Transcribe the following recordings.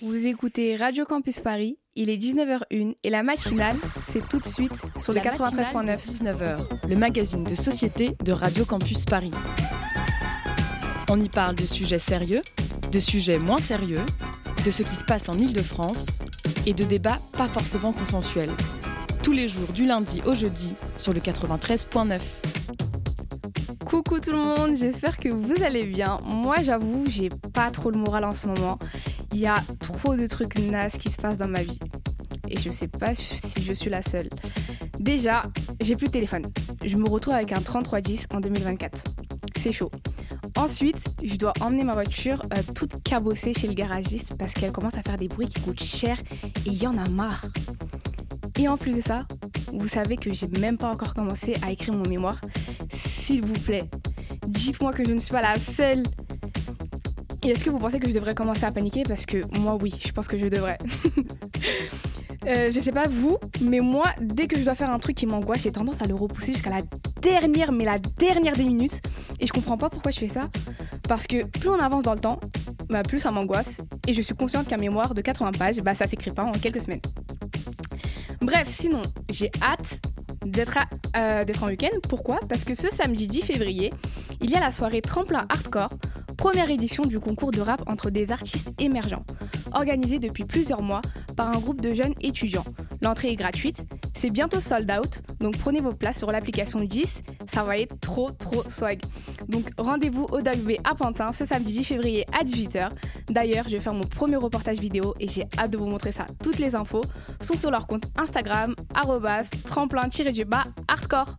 Vous écoutez Radio Campus Paris, il est 19h01 et la matinale, c'est tout de suite sur le 93.9. 19h, le magazine de société de Radio Campus Paris. On y parle de sujets sérieux, de sujets moins sérieux, de ce qui se passe en Ile-de-France et de débats pas forcément consensuels. Tous les jours du lundi au jeudi sur le 93.9. Coucou tout le monde, j'espère que vous allez bien. Moi j'avoue, j'ai pas trop le moral en ce moment. Il y a trop de trucs nazes qui se passent dans ma vie. Et je sais pas si je suis la seule. Déjà, j'ai plus de téléphone. Je me retrouve avec un 3310 en 2024. C'est chaud. Ensuite, je dois emmener ma voiture euh, toute cabossée chez le garagiste parce qu'elle commence à faire des bruits qui coûtent cher et il y en a marre. Et en plus de ça, vous savez que j'ai même pas encore commencé à écrire mon mémoire. S'il vous plaît, dites-moi que je ne suis pas la seule. Et est-ce que vous pensez que je devrais commencer à paniquer? Parce que moi, oui, je pense que je devrais. euh, je sais pas vous, mais moi, dès que je dois faire un truc qui m'angoisse, j'ai tendance à le repousser jusqu'à la dernière, mais la dernière des minutes. Et je comprends pas pourquoi je fais ça. Parce que plus on avance dans le temps, bah, plus ça m'angoisse. Et je suis consciente qu'un mémoire de 80 pages, bah, ça s'écrit pas en quelques semaines. Bref, sinon, j'ai hâte d'être euh, en week-end. Pourquoi? Parce que ce samedi 10 février, il y a la soirée Tremplin Hardcore, première édition du concours de rap entre des artistes émergents, organisé depuis plusieurs mois par un groupe de jeunes étudiants. L'entrée est gratuite, c'est bientôt sold out, donc prenez vos places sur l'application 10, ça va être trop trop swag. Donc rendez-vous au B à Pantin ce samedi 10 février à 18h. D'ailleurs, je vais faire mon premier reportage vidéo et j'ai hâte de vous montrer ça. Toutes les infos sont sur leur compte Instagram, tremplin-du-bas hardcore.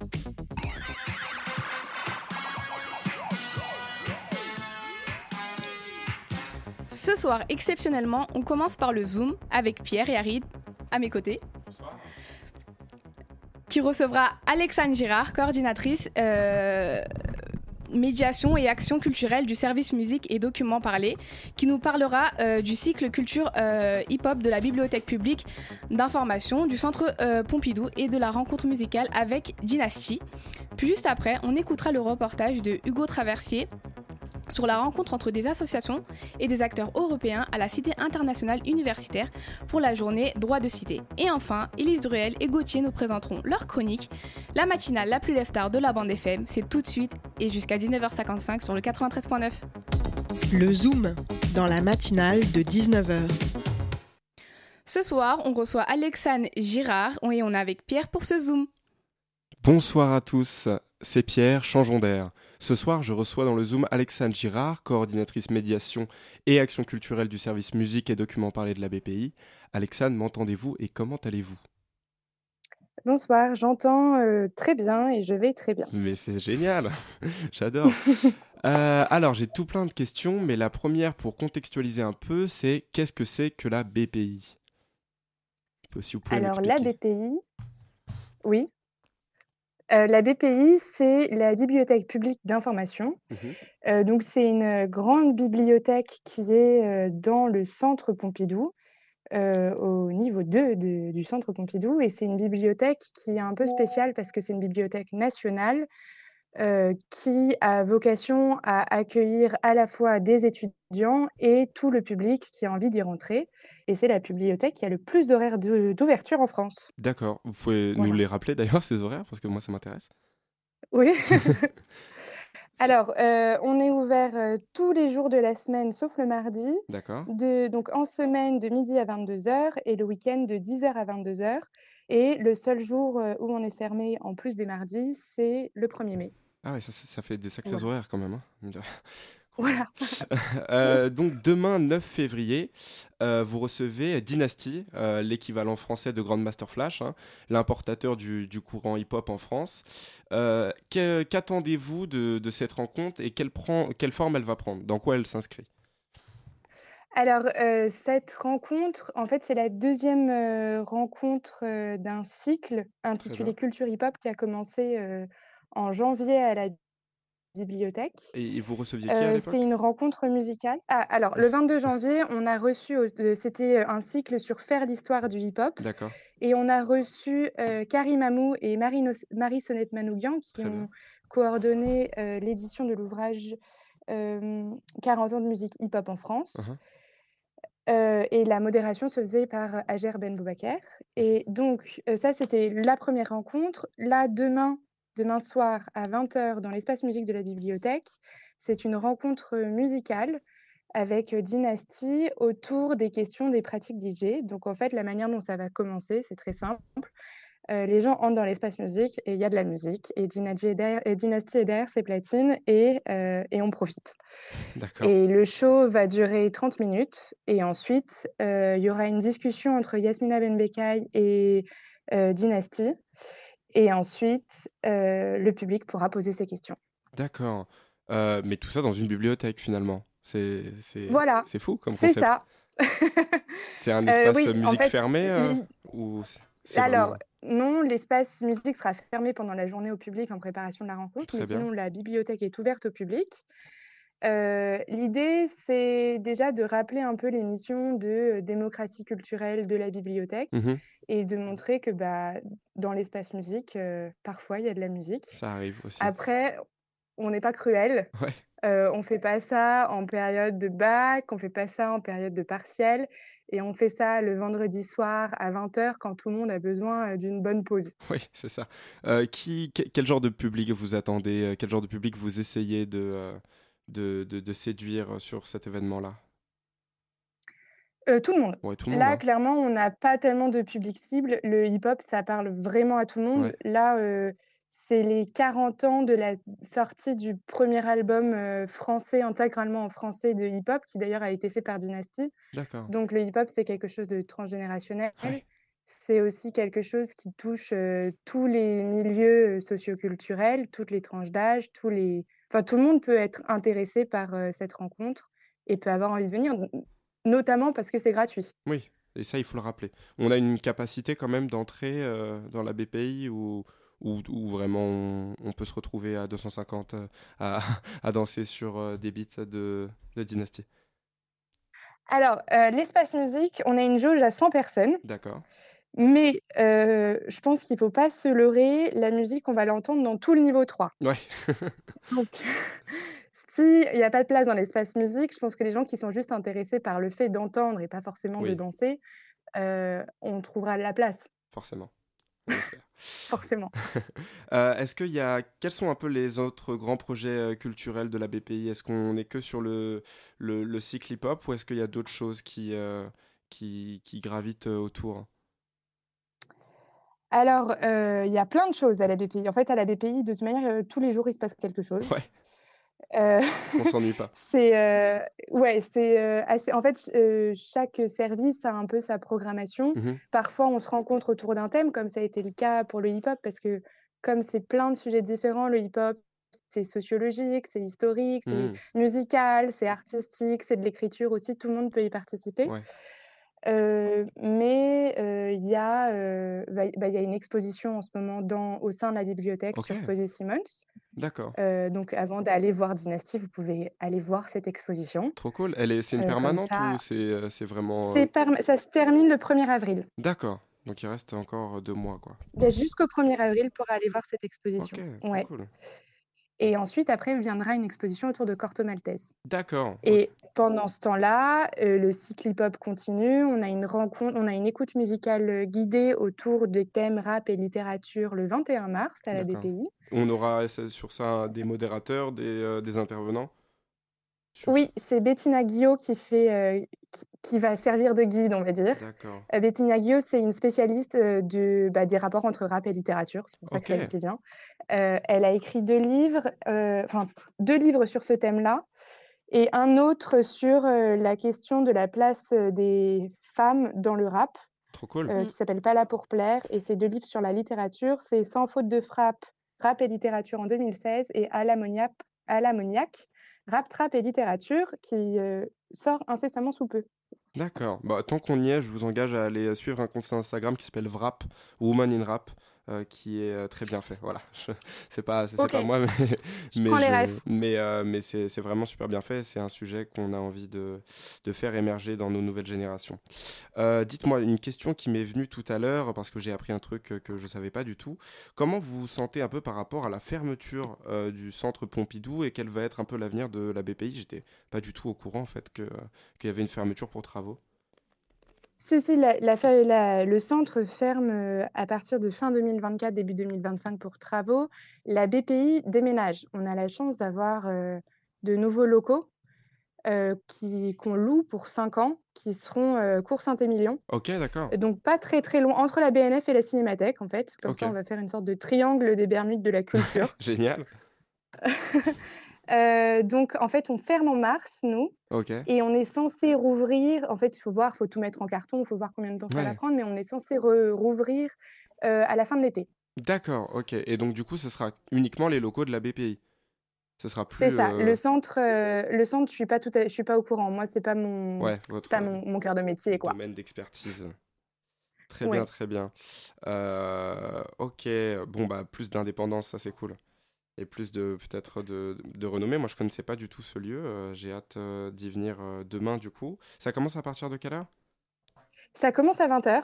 Ce soir, exceptionnellement, on commence par le Zoom avec Pierre et Arid à mes côtés. Qui recevra Alexandre Girard, coordinatrice euh, médiation et action culturelle du service musique et documents parlés, qui nous parlera euh, du cycle culture euh, hip-hop de la bibliothèque publique d'information du centre Pompidou et de la rencontre musicale avec Dynasty. Puis juste après, on écoutera le reportage de Hugo Traversier sur la rencontre entre des associations et des acteurs européens à la Cité internationale universitaire pour la journée Droit de cité. Et enfin, Élise Druel et Gauthier nous présenteront leur chronique, la matinale la plus lève-tard de la bande FM. C'est tout de suite et jusqu'à 19h55 sur le 93.9. Le Zoom, dans la matinale de 19h. Ce soir, on reçoit Alexandre Girard et on est avec Pierre pour ce Zoom. Bonsoir à tous, c'est Pierre, changeons d'air. Ce soir, je reçois dans le Zoom Alexandre Girard, coordinatrice médiation et action culturelle du service musique et documents parlés de la BPI. Alexandre, m'entendez-vous et comment allez-vous? Bonsoir, j'entends euh, très bien et je vais très bien. Mais c'est génial, j'adore. Euh, alors, j'ai tout plein de questions, mais la première, pour contextualiser un peu, c'est qu'est-ce que c'est que la BPI Alors, la BPI, oui. Euh, la BPI, c'est la Bibliothèque publique d'information. Mmh euh, donc, c'est une grande bibliothèque qui est euh, dans le centre Pompidou, au niveau 2 du centre Pompidou. Et c'est une bibliothèque qui est un peu spéciale parce que c'est une bibliothèque nationale qui a vocation à accueillir à la fois des étudiants et tout le public qui a envie d'y rentrer. Et c'est la bibliothèque qui a le plus d'horaires d'ouverture en France. D'accord. Vous pouvez nous les rappeler d'ailleurs, ces horaires, parce que moi, ça m'intéresse. Oui. Alors, on est ouvert tous les jours de la semaine, sauf le mardi. D'accord. Donc, en semaine, de midi à 22h et le week-end, de 10h à 22h. Et le seul jour où on est fermé, en plus des mardis, c'est le 1er mai. Ah oui, ça, ça, fait des sacrés horaires quand même. Hein. Voilà. euh, donc demain 9 février, euh, vous recevez Dynasty, euh, l'équivalent français de Grandmaster Flash, hein, l'importateur du, du, courant hip-hop en France. Qu'attendez-vous de, de, cette rencontre et quelle, prend, quelle forme elle va prendre? Dans quoi elle s'inscrit? Alors, cette rencontre, en fait, c'est la deuxième rencontre d'un cycle intitulé Culture Hip Hop qui a commencé en janvier à la bibliothèque. Et vous receviez qui à C'est une rencontre musicale. Ah, alors, le 22 janvier, on a reçu, c'était un cycle sur faire l'histoire du hip hop. D'accord. Et on a reçu Karim Amou et Marie, Marie Sonnette Manougian qui ont coordonné l'édition de l'ouvrage 40 ans de musique hip hop en France. Uh-huh. et la modération se faisait par Ager Ben Boubaker. Et donc, ça, c'était la première rencontre. Là, demain, demain soir à 20h dans l'espace musique de la bibliothèque, c'est une rencontre musicale avec Dynasty autour des questions des pratiques DJ. Donc, en fait, la manière dont ça va commencer, c'est très simple. les gens entrent dans l'espace musique et il y a de la musique. Et, Dynasty est derrière ses platines et, et on profite. Et le show va durer 30 minutes. Et ensuite, il y aura une discussion entre Yasmina Benbekai et Dynasty. Et ensuite, le public pourra poser ses questions. D'accord. mais tout ça dans une bibliothèque finalement. C'est voilà. fou comme concept. C'est ça. c'est un espace oui, musique fermé ou Alors, non, l'espace musique sera fermé pendant la journée au public en préparation de la rencontre, mais sinon la bibliothèque est ouverte au public. L'idée, c'est déjà de rappeler un peu les missions de démocratie culturelle de la bibliothèque mmh et de montrer que bah, dans l'espace musique, parfois, il y a de la musique. Ça arrive aussi. Après, on n'est pas cruel. Ouais. on ne fait pas ça en période de bac, on ne fait pas ça en période de partiel, et on fait ça le vendredi soir à 20h quand tout le monde a besoin d'une bonne pause. Oui, c'est ça. qui, quel genre de public vous attendez Quel genre de public vous essayez de de, de, séduire sur cet événement-là? Euh, tout, le monde. Là, hein. clairement, on n'a pas tellement de public cible. Le hip-hop, ça parle vraiment à tout le monde. Là, euh, c'est les 40 ans de la sortie du premier album euh, français, intégralement en français de hip-hop, qui d'ailleurs a été fait par Dynasty. Donc le hip-hop, c'est quelque chose de transgénérationnel. C'est aussi quelque chose qui touche tous les milieux socioculturels, toutes les tranches d'âge, tous les, Enfin, tout le monde peut être intéressé par cette rencontre et peut avoir envie de venir, notamment parce que c'est gratuit. Oui, et ça, il faut le rappeler. On a une capacité quand même d'entrer dans la BPI où, où, vraiment on, peut se retrouver à 250 à, à, danser sur des beats de, de Dynasty. Alors, l'espace musique, on a une jauge à 100 personnes. D'accord. Mais je pense qu'il ne faut pas se leurrer. La musique, on va l'entendre dans tout le niveau 3. Ouais. Donc, s'il n'y a pas de place dans l'espace musique, je pense que les gens qui sont juste intéressés par le fait d'entendre et pas forcément de danser, on trouvera la place. Forcément. Forcément. Est-ce qu'il y a quels sont un peu les autres grands projets culturels de la BPI Est-ce qu'on est que sur le, le, le cycle hip-hop ou est-ce qu'il y a d'autres choses qui, qui, qui, gravitent autour? Alors, il y a plein de choses à la BPI. En fait, à la BPI, de toute manière, tous les jours, il se passe quelque chose. Ouais. Euh, On s'ennuie pas. c'est ouais, c'est assez. En fait, chaque service a un peu sa programmation. Mmh Parfois, on se rencontre autour d'un thème, comme ça a été le cas pour le hip-hop, parce que comme c'est plein de sujets différents, le hip-hop, c'est sociologique, c'est historique, c'est mmh. musical, c'est artistique, c'est de l'écriture aussi. Tout le monde peut y participer. Ouais mais il y a, bah, bah, y a une exposition en ce moment dans au sein de la bibliothèque sur Posey Simmons. D'accord. donc avant d'aller voir Dynasty, vous pouvez aller voir cette exposition. Trop cool. Elle est c'est une permanente ou c'est, c'est vraiment, ça se termine le 1er avril. D'accord, donc il reste encore, deux mois, quoi. Il y a jusqu'au 1er avril pour aller voir cette exposition. OK, Ouais. cool. Et ensuite, après, viendra une exposition autour de Corto Maltese. D'accord. Et pendant ce temps-là, euh, le cycle hip-hop continue. On a une rencontre, on a une écoute musicale euh, guidée autour des thèmes rap et littérature le 21 mars à la BPI. On aura sur ça des modérateurs, des, euh, des intervenants? Oui, c'est Bettina Guillot qui, fait, qui, va servir de guide, on va dire. D'accord. Bettina Guillot, c'est une spécialiste de, bah, des rapports entre rap et littérature. C'est pour ça que ça me bien. Euh, elle a écrit deux livres, euh, enfin deux livres sur ce thème-là, et un autre sur euh, la question de la place des femmes dans le rap. Trop cool. Qui mm. s'appelle Pas là pour plaire, et ces deux livres sur la littérature, c'est Sans faute de frappe, rap et littérature en 2016, et À l'ammoniaque, rap, trap et littérature, qui sort incessamment sous peu. D'accord. Bah, tant qu'on y est, je vous engage à aller suivre un compte Instagram qui s'appelle Vrap, Woman in Rap, euh, qui est euh, très bien fait. Voilà, c'est pas, c'est pas moi, mais, mais, mais, euh, mais c'est vraiment super bien fait. C'est un sujet qu'on a envie de, de, faire émerger dans nos nouvelles générations. Dites-moi une question qui m'est venue tout à l'heure parce que j'ai appris un truc que je savais pas du tout. Comment vous vous sentez un peu par rapport à la fermeture du centre Pompidou et quel va être un peu l'avenir de la BPI J'étais pas du tout au courant en fait qu'il y avait une fermeture pour travaux. Si, si, le centre ferme euh, à partir de fin 2024, début 2025 pour travaux. La BPI déménage. On a la chance d'avoir euh, de nouveaux locaux euh, qu'on loue pour 5 ans, qui seront cours Saint-Émilion. Ok, d'accord. Donc pas très très long, entre la BNF et la Cinémathèque en fait. Comme ça, on va faire une sorte de triangle des Bermudes de la culture. Génial. Euh, donc, en fait, on ferme en mars, nous. Et on est censé rouvrir. En fait, il faut voir, il faut tout mettre en carton, il faut voir combien de temps ça va prendre, mais on est censé rouvrir euh, à la fin de l'été. D'accord, ok. Et donc, du coup, ce sera uniquement les locaux de la BPI ce sera plus. C'est ça. Euh, le centre, le centre, je suis pas tout, je suis pas au courant. Moi, c'est pas mon, pas mon, cœur de métier, quoi. Domaine d'expertise. Très bien, très bien. ok, bon bah plus d'indépendance, ça c'est cool et plus de peut-être de, de, renommée. Moi, je connaissais pas du tout ce lieu. Euh, j'ai hâte euh, d'y venir euh, demain, du coup. Ça commence à partir de quelle heure? Ça commence à 20h.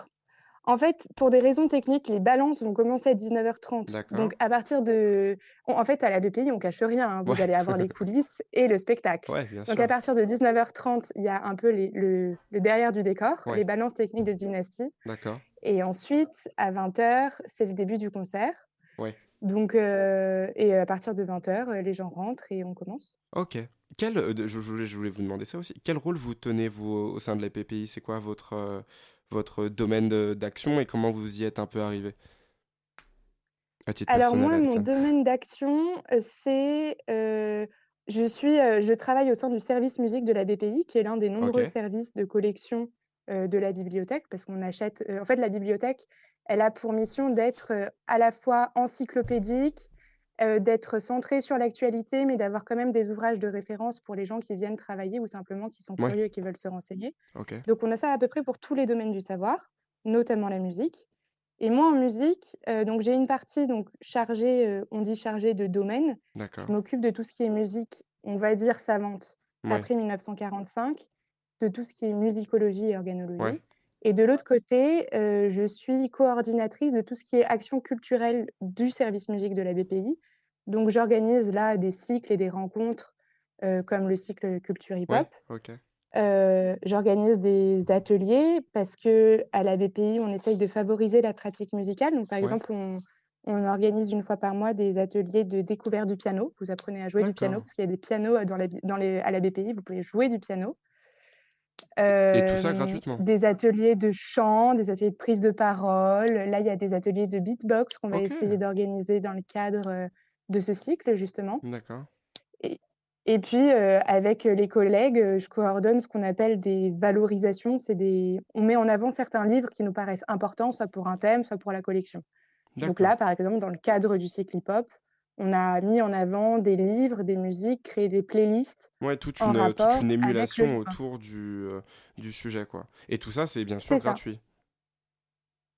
En fait, pour des raisons techniques, les balances vont commencer à 19h30. Donc, à partir de. En fait, à la BPI, on cache rien. Hein. Vous allez avoir les coulisses et le spectacle. Donc, à partir de 19h30, il y a un peu les, le, derrière du décor, les balances techniques de Dynasty. D'accord. Et ensuite, à 20h, c'est le début du concert. Donc, euh, et à partir de 20h, euh, les gens rentrent et on commence. Ok. Quel, euh, je, voulais, je voulais vous demander ça aussi. Quel rôle vous tenez, vous, au sein de la PPI C'est quoi votre, votre domaine d'action et comment vous y êtes un peu arrivé? Alors, moi, mon domaine d'action, c'est. je, suis, je travaille au sein du service musique de la BPI, qui est l'un des nombreux services de collection de la bibliothèque, parce qu'on achète. en fait, la bibliothèque, elle a pour mission d'être à la fois encyclopédique, d'être centrée sur l'actualité, mais d'avoir quand même des ouvrages de référence pour les gens qui viennent travailler ou simplement qui sont curieux et qui veulent se renseigner. Donc on a ça à peu près pour tous les domaines du savoir, notamment la musique. Et moi en musique, donc j'ai une partie donc chargée, on dit chargée de domaine. Je m'occupe de tout ce qui est musique, on va dire savante, après 1945, de tout ce qui est musicologie et organologie. Et de l'autre côté, euh, je suis coordinatrice de tout ce qui est action culturelle du service musique de la BPI. Donc, j'organise là des cycles et des rencontres euh, comme le cycle culture hip-hop. Euh, j'organise des ateliers parce que à la BPI, on essaye de favoriser la pratique musicale. Donc, par exemple, on, organise une fois par mois des ateliers de découverte du piano. Vous apprenez à jouer du piano parce qu'il y a des pianos dans dans les, à la BPI. Vous pouvez jouer du piano. Et tout ça gratuitement Des ateliers de chant, des ateliers de prise de parole. Là, il y a des ateliers de beatbox qu'on va essayer d'organiser dans le cadre de ce cycle, justement. D'accord. Et, et puis, avec les collègues, je coordonne ce qu'on appelle des valorisations. C'est des... On met en avant certains livres qui nous paraissent importants, soit pour un thème, soit pour la collection. Donc là, par exemple, dans le cadre du cycle hip-hop, on a mis en avant des livres, des musiques, créé des playlists. Ouais, toute une, toute une émulation autour du, euh, du sujet, quoi. Et tout ça, c'est bien sûr gratuit.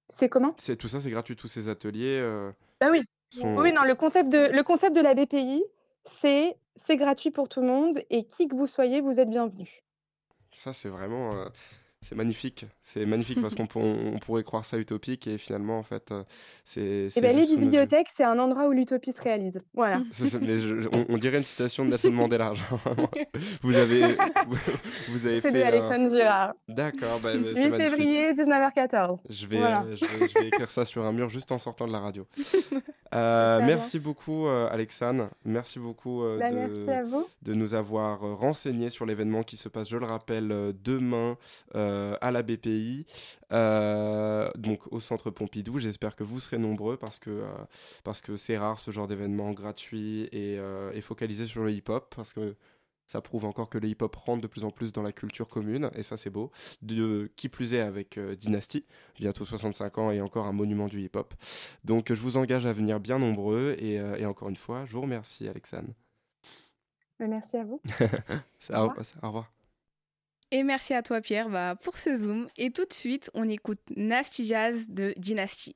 C'est comment? C'est tout ça, c'est gratuit, tous ces ateliers. Euh, bah oui. Oui, non, le concept de le concept de la BPI, c'est c'est gratuit pour tout le monde et qui que vous soyez, vous êtes bienvenu. Ça, c'est vraiment. Euh, c'est magnifique, c'est magnifique parce qu'on on pourrait croire ça utopique et finalement en fait euh, c'est. Eh ben, les bibliothèques, c'est un endroit où l'utopie se réalise. Voilà. on, dirait une citation de Nelson Mandela. vous avez, vous, avez fait. C'est de Alexandre Girard. D'accord. Bah, 8 bah, février 19h14. Je vais, euh, je vais, écrire ça sur un mur juste en sortant de la radio. Euh, merci beaucoup Alexandre, merci beaucoup bah, de, de, nous avoir renseigné sur l'événement qui se passe, je le rappelle, demain. Euh, à la BPI, euh, donc au centre Pompidou. J'espère que vous serez nombreux parce que euh, parce que c'est rare ce genre d'événement gratuit et, focalisé sur le hip-hop parce que ça prouve encore que le hip-hop rentre de plus en plus dans la culture commune, et ça c'est beau. De, qui plus est avec Dynasty, bientôt 65 ans et encore un monument du hip-hop. Donc je vous engage à venir bien nombreux, et, et encore une fois, je vous remercie Alexandre. Merci à vous. au revoir. Et merci à toi Pierre bah, pour ce zoom. Et tout de suite, on écoute Nasty Jazz de Dynasty.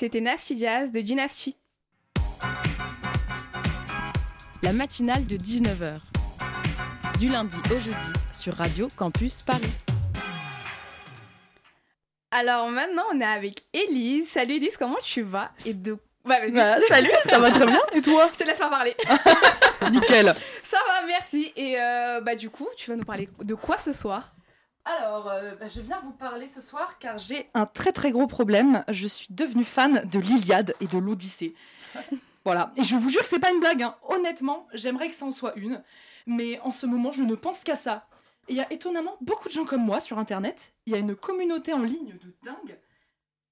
C'était Nasty Jazz de Dynasty. La matinale de 19h. Du lundi au jeudi sur Radio Campus Paris. Alors maintenant, on est avec Elise. Salut Elise, comment tu vas? Et de... Bah, bah, salut, ça va très bien. Et toi? Je te laisse pas parler. Nickel. Ça va, merci. Et euh, bah du coup, tu vas nous parler de quoi ce soir? Alors, euh, bah, je viens vous parler ce soir car j'ai un très très gros problème. Je suis devenue fan de l'Iliade et de l'Odyssée. voilà. Et je vous jure que c'est pas une blague. Hein. Honnêtement, j'aimerais que ça en soit une. Mais en ce moment, je ne pense qu'à ça. Et il y a étonnamment beaucoup de gens comme moi sur Internet. Il y a une communauté en ligne de dingue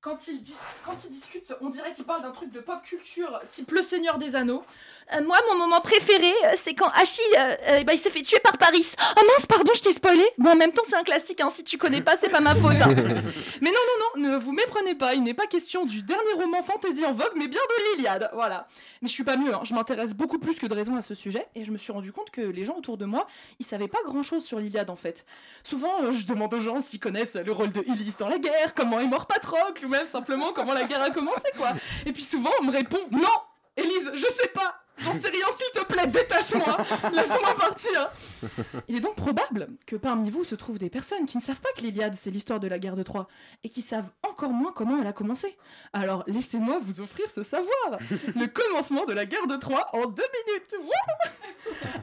quand ils, quand ils discutent, on dirait qu'ils parlent d'un truc de pop culture type Le Seigneur des Anneaux. Euh, moi, mon moment préféré, euh, c'est quand Achille, euh, bah, il s'est fait tuer par Paris. Oh mince, pardon, je t'ai spoilé. Bon, en même temps, c'est un classique. Hein. Si tu connais pas, c'est pas ma faute. Hein. mais non, non, non, ne vous méprenez pas. Il n'est pas question du dernier roman fantasy en vogue, mais bien de l'Iliade. Voilà. Mais je suis pas mieux. Hein. Je m'intéresse beaucoup plus que de raison à ce sujet, et je me suis rendu compte que les gens autour de moi, ils savaient pas grand chose sur l'Iliade en fait. Souvent, je demande aux gens s'ils connaissent le rôle de Ulysse dans la guerre, comment est mort Patrocle, ou même simplement comment la guerre a commencé, quoi. Et puis souvent, on me répond non, Élise, je sais pas. J'en sais rien, s'il te plaît, détache-moi, laisse-moi partir. Il est donc probable que parmi vous se trouvent des personnes qui ne savent pas que l'Iliade c'est l'histoire de la guerre de Troie et qui savent encore moins comment elle a commencé. Alors laissez-moi vous offrir ce savoir. Le commencement de la guerre de Troie en deux minutes.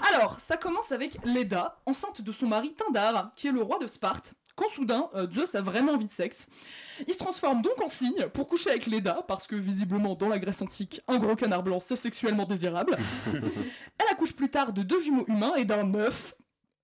Alors, ça commence avec Leda, enceinte de son mari Tindar, qui est le roi de Sparte quand soudain, euh, Zeus a vraiment envie de sexe. Il se transforme donc en cygne pour coucher avec Leda, parce que visiblement dans la Grèce antique, un gros canard blanc c'est sexuellement désirable. Elle accouche plus tard de deux jumeaux humains et d'un œuf,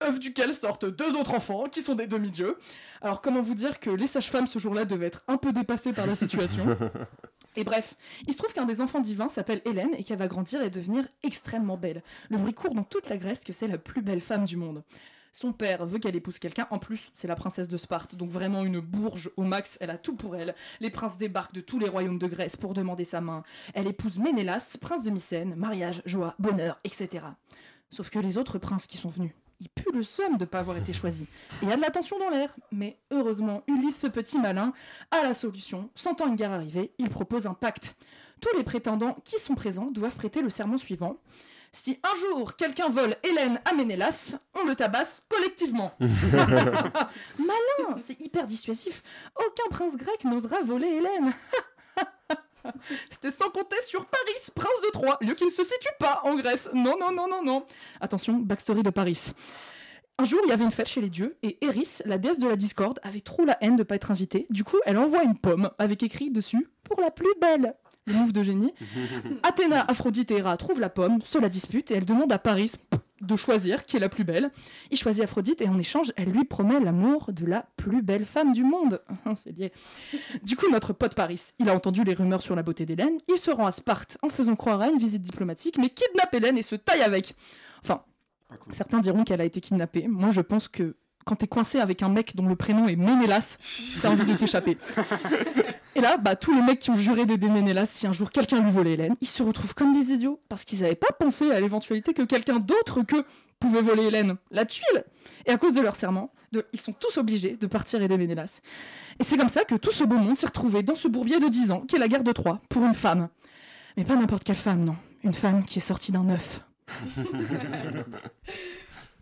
œuf duquel sortent deux autres enfants qui sont des demi-dieux. Alors comment vous dire que les sages-femmes ce jour-là devaient être un peu dépassées par la situation? Et bref, il se trouve qu'un des enfants divins s'appelle Hélène et qu'elle va grandir et devenir extrêmement belle. Le bruit court dans toute la Grèce que c'est la plus belle femme du monde. Son père veut qu'elle épouse quelqu'un. En plus, c'est la princesse de Sparte, donc vraiment une bourge au max. Elle a tout pour elle. Les princes débarquent de tous les royaumes de Grèce pour demander sa main. Elle épouse Ménélas, prince de Mycène. Mariage, joie, bonheur, etc. Sauf que les autres princes qui sont venus, ils puent le somme de pas avoir été choisis. il y a de la tension dans l'air. Mais heureusement, Ulysse, ce petit malin, a la solution. Sentant une guerre arriver, il propose un pacte. Tous les prétendants qui sont présents doivent prêter le serment suivant. Si un jour quelqu'un vole Hélène à Ménélas, on le tabasse collectivement. Malin, c'est hyper dissuasif. Aucun prince grec n'osera voler Hélène. C'était sans compter sur Paris, prince de Troie, lieu qui ne se situe pas en Grèce. Non, non, non, non, non. Attention, backstory de Paris. Un jour, il y avait une fête chez les dieux, et Eris, la déesse de la discorde, avait trop la haine de ne pas être invitée. Du coup, elle envoie une pomme avec écrit dessus Pour la plus belle le move de génie. Athéna, Aphrodite et Héra trouvent la pomme, se la disputent et elle demande à Paris de choisir qui est la plus belle. Il choisit Aphrodite et en échange, elle lui promet l'amour de la plus belle femme du monde. C'est lié. Du coup, notre pote Paris, il a entendu les rumeurs sur la beauté d'Hélène, il se rend à Sparte en faisant croire à une visite diplomatique, mais kidnappe Hélène et se taille avec. Enfin, certains diront qu'elle a été kidnappée. Moi, je pense que quand t'es coincé avec un mec dont le prénom est Ménélas, t'as envie de t'échapper. Et là, bah, tous les mecs qui ont juré d'aider Ménélas, si un jour quelqu'un lui volait Hélène, ils se retrouvent comme des idiots parce qu'ils n'avaient pas pensé à l'éventualité que quelqu'un d'autre que pouvait voler Hélène, la tuile. Et à cause de leur serment, ils sont tous obligés de partir aider Ménélas. Et c'est comme ça que tout ce beau monde s'est retrouvé dans ce bourbier de 10 ans, qui est la guerre de Troie, pour une femme. Mais pas n'importe quelle femme, non. Une femme qui est sortie d'un œuf.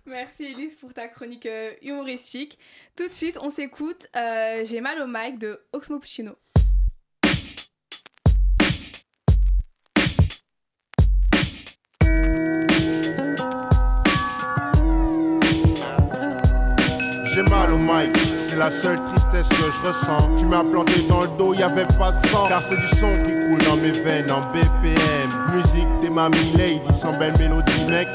Merci Elise pour ta chronique euh, humoristique. Tout de suite, on s'écoute euh, J'ai mal au mic de Oxmo Puccino. J'ai mal au mic, c'est la seule tristesse que je ressens. Tu m'as planté dans le dos, y avait pas de sang. Car c'est du son qui coule dans mes veines en BPM. Musique des mamies lady, sans belle mélodie, mec.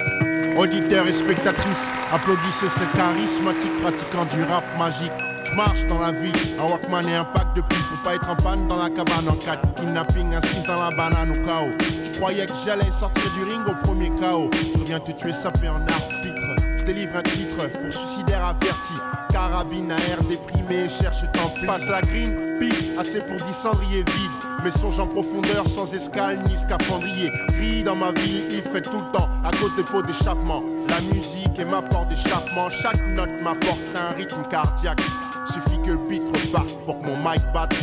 Auditeurs et spectatrices, applaudissez ce charismatique pratiquant du rap magique. Je marche dans la vie, un Walkman et un pack de pile pour pas être en panne dans la cabane en 4. Kidnapping, assise dans la banane au chaos. Je croyais que j'allais sortir du ring au premier chaos. Je reviens te tuer sapé en arbitre. délivre un titre pour suicidaire averti. Carabine à air déprimé, cherche tant pis. Passe la green, pisse, assez pour 10 cendriers vides. Mais songe en profondeur, sans escale ni scaphandrier. Gris dans ma vie, il fait tout le temps à cause des pots d'échappement. La musique est ma porte d'échappement. Chaque note m'apporte un rythme cardiaque. Suffit que le beat reparte pour que mon mic batte.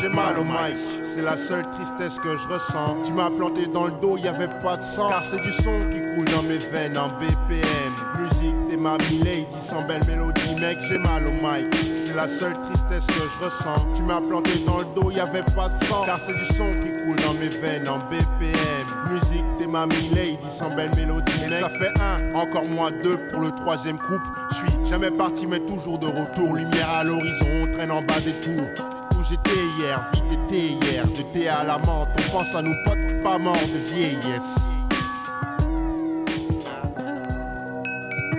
J'ai mal au mic, c'est la seule tristesse que je ressens. Tu m'as planté dans le dos, y avait pas de sang. Car c'est du son qui coule dans mes veines en BPM. Musique des mamies lady sans belle mélodie, mec, j'ai mal au mic. C'est la seule tristesse que je ressens. Tu m'as planté dans le dos, y avait pas de sang. Car c'est du son qui coule dans mes veines en BPM. Musique des mamies lady sans belle mélodie, mec. ça fait un, encore moins deux pour le troisième couple. Je suis jamais parti, mais toujours de retour. Lumière à l'horizon, on traîne en bas des tours j'étais hier, vite été hier, de thé à la menthe, on pense à nos potes pas morts de vieillesse.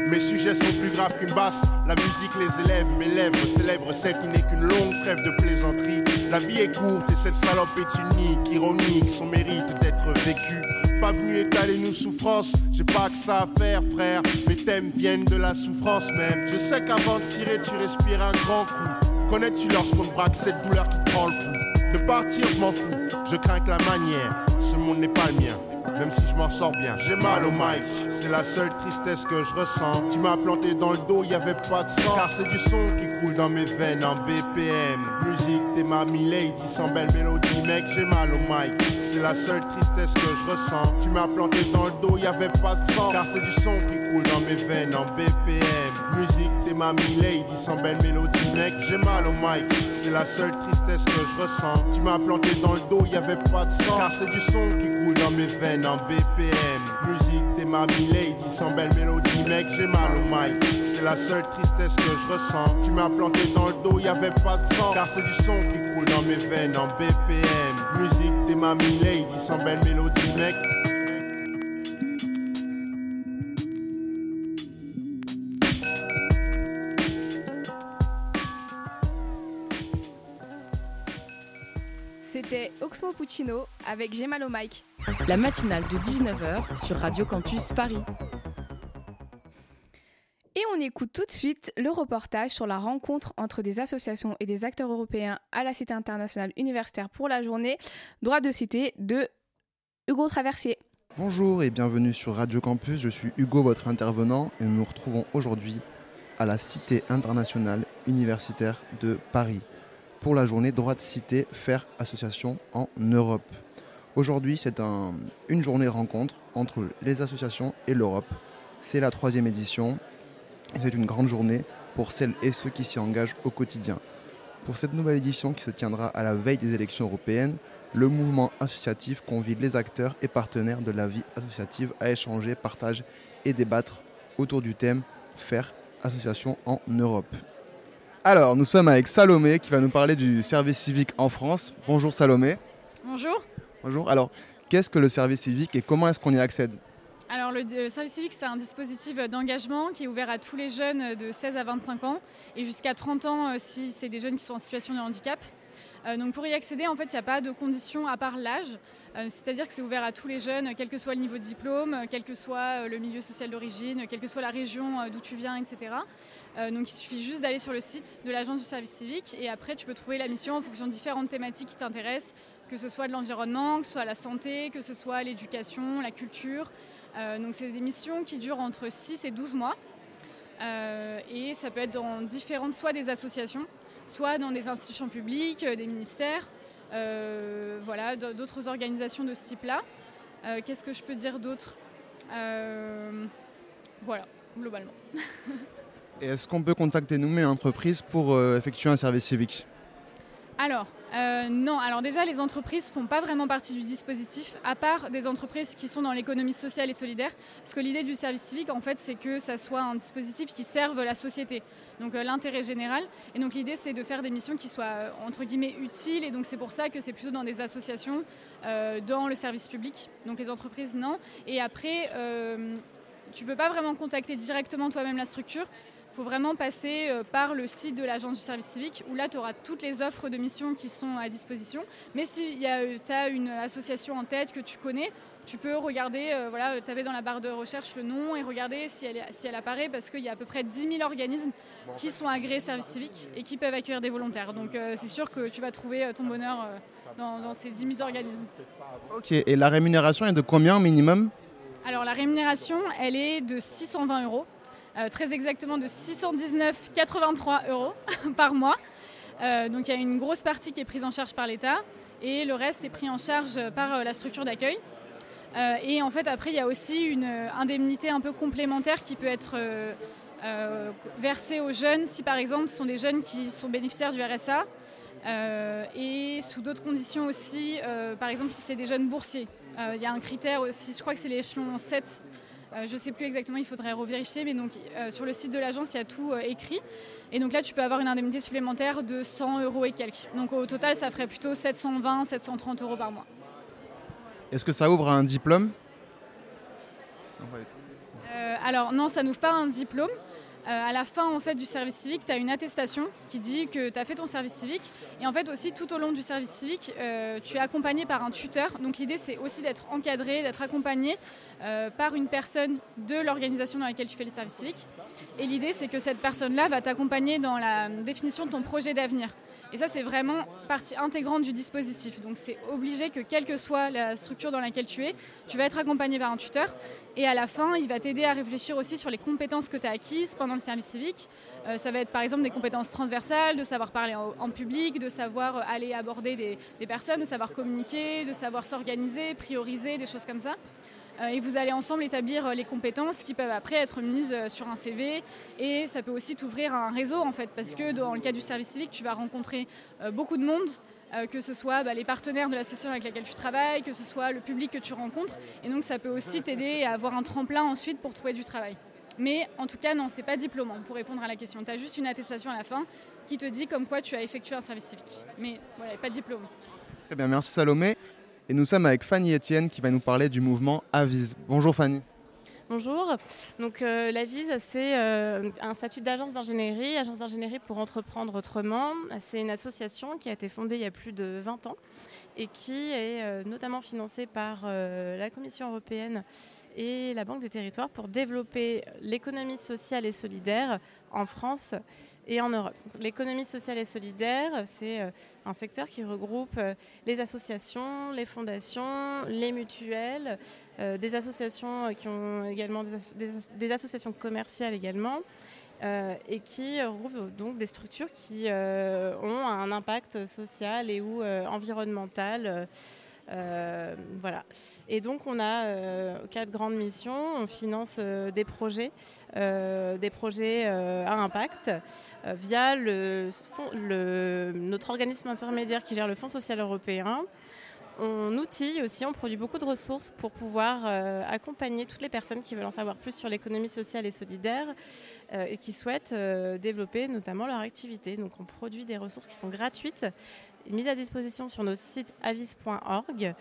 Mes sujets sont plus graves qu'une basse, la musique les élève, mes lèvres célèbrent celle qui n'est qu'une longue trêve de plaisanterie. La vie est courte et cette salope est unique, ironique, son mérite d'être vécu. Pas venu étaler nos souffrances, j'ai pas que ça à faire, frère. Mes thèmes viennent de la souffrance même. Je sais qu'avant de tirer, tu respires un grand coup. Connais-tu lorsqu'on braque cette douleur qui prend le pouls De partir, je m'en fous, je crains que la manière. Ce monde n'est pas le mien même si je m'en sors bien. J'ai mal au mic, c'est la seule tristesse que je ressens. Tu m'as planté dans le dos, y avait pas de sang. Car c'est du son qui coule dans mes veines en BPM. Musique, t'es ma lady sans belle mélodie, mec, j'ai mal au mic. C'est la seule tristesse que je ressens. Tu m'as planté dans le dos, y avait pas de sang. Car c'est du son qui coule dans mes veines en BPM. Musique, t'es ma lady sans belle mélodie, mec, j'ai mal au mic. C'est la seule tristesse que je ressens. Tu m'as planté dans le dos, y avait pas de sang. Car c'est du son qui coule dans mes veines en BPM. Musique, t'es ma lady sans belle mélodie, mec, j'ai mal au mic. C'est la seule tristesse que je ressens. Tu m'as planté dans le dos, y avait pas de sang. Car c'est du son qui coule dans mes veines en BPM. Musique, t'es ma lady sans belle mélodie, mec. C'était Oxmo Puccino avec J'ai mal au mic. La matinale de 19h sur Radio Campus Paris. Et on écoute tout de suite le reportage sur la rencontre entre des associations et des acteurs européens à la Cité internationale universitaire pour la journée Droit de cité de Hugo Traversier. Bonjour et bienvenue sur Radio Campus, je suis Hugo, votre intervenant, et nous nous retrouvons aujourd'hui à la Cité internationale universitaire de Paris pour la journée droit de cité faire association en Europe. Aujourd'hui, c'est une journée rencontre entre les associations et l'Europe. C'est la troisième édition et c'est une grande journée pour celles et ceux qui s'y engagent au quotidien. Pour cette nouvelle édition qui se tiendra à la veille des élections européennes, le mouvement associatif convie les acteurs et partenaires de la vie associative à échanger, partager et débattre autour du thème Faire association en Europe. Alors, nous sommes avec Salomé qui va nous parler du service civique en France. Bonjour Salomé. Bonjour. Bonjour. Alors, qu'est-ce que le service civique et comment est-ce qu'on y accède? Alors le, service civique, c'est un dispositif d'engagement qui est ouvert à tous les jeunes de 16 à 25 ans et jusqu'à 30 ans euh, si c'est des jeunes qui sont en situation de handicap. Euh, donc pour y accéder, en fait, il n'y a pas de conditions à part l'âge. Euh, c'est-à-dire que c'est ouvert à tous les jeunes, quel que soit le niveau de diplôme, quel que soit le milieu social d'origine, quelle que soit la région d'où tu viens, etc. donc il suffit juste d'aller sur le site de l'agence du service civique et après tu peux trouver la mission en fonction de différentes thématiques qui t'intéressent, que ce soit de l'environnement, que ce soit la santé, que ce soit l'éducation, la culture. donc c'est des missions qui durent entre 6 et 12 mois. et ça peut être dans différentes, soit des associations, soit dans des institutions publiques, euh, des ministères, euh, voilà, d'autres organisations de ce type-là. Euh, qu'est-ce que je peux dire d'autre? Voilà, globalement. Et est-ce qu'on peut contacter nous, mes entreprises, pour effectuer un service civique? Alors, non. Alors déjà, les entreprises font pas vraiment partie du dispositif, à part des entreprises qui sont dans l'économie sociale et solidaire. Parce que l'idée du service civique, en fait, c'est que ça soit un dispositif qui serve la société donc euh, l'intérêt général. Et donc l'idée c'est de faire des missions qui soient euh, entre guillemets utiles et donc c'est pour ça que c'est plutôt dans des associations, euh, dans le service public. Donc les entreprises non. Et après, tu peux pas vraiment contacter directement toi-même la structure. Faut vraiment passer par le site de l'agence du service civique où là tu auras toutes les offres de missions qui sont à disposition. Mais si tu as une association en tête que tu connais, tu peux regarder, euh, voilà, taper dans la barre de recherche le nom et regarder si elle, si elle apparaît parce qu'il y a à peu près 10 000 organismes qui sont agréés service civique et qui peuvent accueillir des volontaires. Donc euh, c'est sûr que tu vas trouver euh, ton bonheur dans, ces 10 000 organismes. Ok, et la rémunération est de combien au minimum? Alors la rémunération, elle est de 620 euros, très exactement de 619,83 euros par mois. donc il y a une grosse partie qui est prise en charge par l'État et le reste est pris en charge par la structure d'accueil. Euh, et en fait, après, il y a aussi une euh, indemnité un peu complémentaire qui peut être euh, versée aux jeunes si, par exemple, ce sont des jeunes qui sont bénéficiaires du RSA. et sous d'autres conditions aussi, par exemple, si c'est des jeunes boursiers. Il y a un critère aussi, je crois que c'est l'échelon 7 je ne sais plus exactement, il faudrait revérifier, mais donc sur le site de l'agence, il y a tout écrit. Et donc là, tu peux avoir une indemnité supplémentaire de 100 euros et quelques. Donc au total, ça ferait plutôt 720, 730 euros par mois. Est-ce que ça ouvre un diplôme? Euh, Alors non, ça n'ouvre pas un diplôme. Euh, à la fin du service civique, tu as une attestation qui dit que tu as fait ton service civique. Et en fait aussi, tout au long du service civique, euh, tu es accompagné par un tuteur. Donc l'idée, c'est aussi d'être encadré, d'être accompagné par une personne de l'organisation dans laquelle tu fais le service civique. Et l'idée, c'est que cette personne-là va t'accompagner dans la définition de ton projet d'avenir. Et ça, c'est vraiment partie intégrante du dispositif. Donc c'est obligé que quelle que soit la structure dans laquelle tu es, tu vas être accompagné par un tuteur. Et à la fin, il va t'aider à réfléchir aussi sur les compétences que tu as acquises pendant le service civique. Euh, ça va être par exemple des compétences transversales, de savoir parler en, public, de savoir aller aborder des personnes, de savoir communiquer, de savoir s'organiser, prioriser, des choses comme ça. Euh, et vous allez ensemble établir euh, les compétences qui peuvent après être mises euh, sur un CV et ça peut aussi t'ouvrir un réseau en fait parce que dans le cas du service civique tu vas rencontrer beaucoup de monde que ce soit bah, les partenaires de l'association avec laquelle tu travailles, que ce soit le public que tu rencontres. Et donc ça peut aussi t'aider à avoir un tremplin ensuite pour trouver du travail. Mais en tout cas, non, c'est pas diplômant pour répondre à la question. Tu as juste une attestation à la fin qui te dit comme quoi tu as effectué un service civique. Mais voilà, pas de diplôme. Très bien, merci Salomé. Et nous sommes avec Fanny Etienne qui va nous parler du mouvement Avise. Bonjour Fanny. Bonjour. Donc euh, l'Avise, c'est euh, un statut d'agence d'ingénierie, agence d'ingénierie pour entreprendre autrement. C'est une association qui a été fondée il y a plus de 20 ans et qui est euh, notamment financée par la Commission européenne et la Banque des territoires pour développer l'économie sociale et solidaire en France et en Europe. L'économie sociale et solidaire, c'est euh, un secteur qui regroupe euh, les associations, les fondations, les mutuelles, euh, des associations qui ont également des, associations commerciales également. et qui regroupe donc des structures qui ont un impact social et ou environnemental euh, voilà. Et donc on a euh, quatre grandes missions. On finance euh, des projets, des projets à impact via notre organisme intermédiaire qui gère le Fonds social européen. On outille aussi, on produit beaucoup de ressources pour pouvoir accompagner toutes les personnes qui veulent en savoir plus sur l'économie sociale et solidaire et qui souhaitent développer notamment leur activité. Donc on produit des ressources qui sont gratuites mise à disposition sur notre site avis.org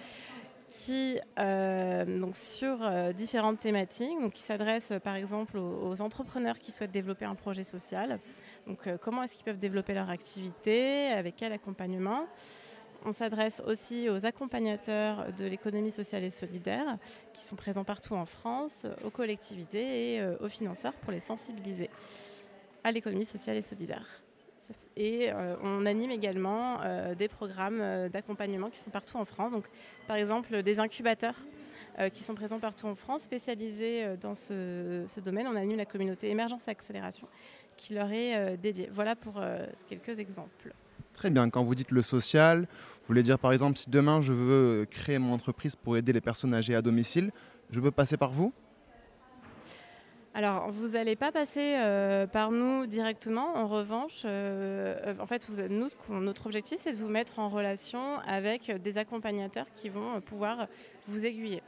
qui euh, donc sur euh, différentes thématiques, donc qui s'adresse par exemple aux, entrepreneurs qui souhaitent développer un projet social. Donc euh, comment est-ce qu'ils peuvent développer leur activité, avec quel accompagnement? On s'adresse aussi aux accompagnateurs de l'économie sociale et solidaire qui sont présents partout en France, aux collectivités et aux financeurs pour les sensibiliser à l'économie sociale et solidaire. Et euh, on anime également euh, des programmes euh, d'accompagnement qui sont partout en France. Donc, par exemple, des incubateurs qui sont présents partout en France, spécialisés dans ce, domaine. On anime la communauté émergence et accélération qui leur est dédiée. Voilà pour quelques exemples. Très bien. Quand vous dites le social, vous voulez dire par exemple si demain je veux créer mon entreprise pour aider les personnes âgées à domicile, je peux passer par vous? Alors, vous n'allez pas passer euh, par nous directement. En revanche, euh, en fait, nous, notre objectif, c'est de vous mettre en relation avec des accompagnateurs qui vont pouvoir vous aiguiller.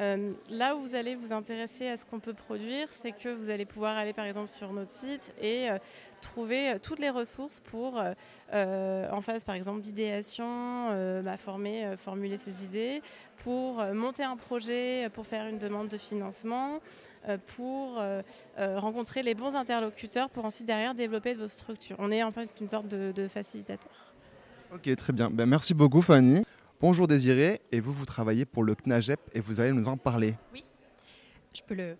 Euh, là où vous allez vous intéresser à ce qu'on peut produire, c'est que vous allez pouvoir aller par exemple sur notre site et trouver toutes les ressources pour, en phase par exemple d'idéation, bah, former, formuler ses idées, pour monter un projet, pour faire une demande de financement. Euh, pour euh, euh, rencontrer les bons interlocuteurs pour ensuite derrière développer vos structures. On est en fait une sorte de, facilitateur. Ok, très bien. Ben, merci beaucoup Fanny. Bonjour Désiré, et vous, vous travaillez pour le CNAGEP et vous allez nous en parler. Oui, je peux le,